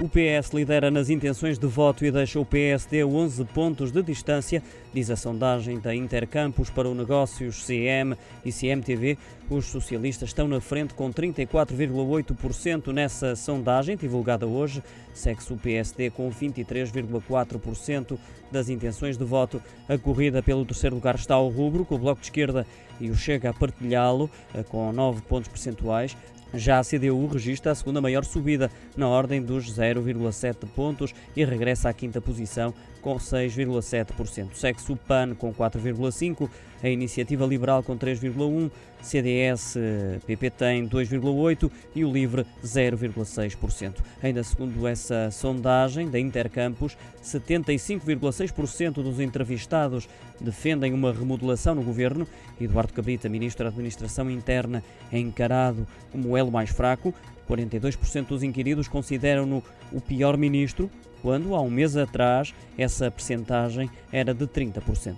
O PS lidera nas intenções de voto e deixa o PSD 11 pontos de distância, diz a sondagem da Intercampus para o Negócios CM e CMTV. Os socialistas estão na frente com 34,8% nessa sondagem, divulgada hoje. Segue-se o PSD com 23,4% das intenções de voto. A corrida pelo terceiro lugar está ao rubro, com o Bloco de Esquerda e o Chega a partilhá-lo, eh, com 9 pontos percentuais. Já a CDU registra a segunda maior subida, na ordem dos 0,7 pontos, e regressa à quinta posição com 6,7%. Segue-se o PAN com 4,5%, a Iniciativa Liberal com 3,1%, CDS, PP tem 2,8% e o LIVRE 0,6%. Ainda segundo essa sondagem da Intercampus, 75,6% dos entrevistados defendem uma remodelação no governo. Eduardo Cabrita, Ministro da Administração Interna, é encarado como elo mais fraco. 42% dos inquiridos consideram-no o pior ministro, quando há um mês atrás essa percentagem era de 30%.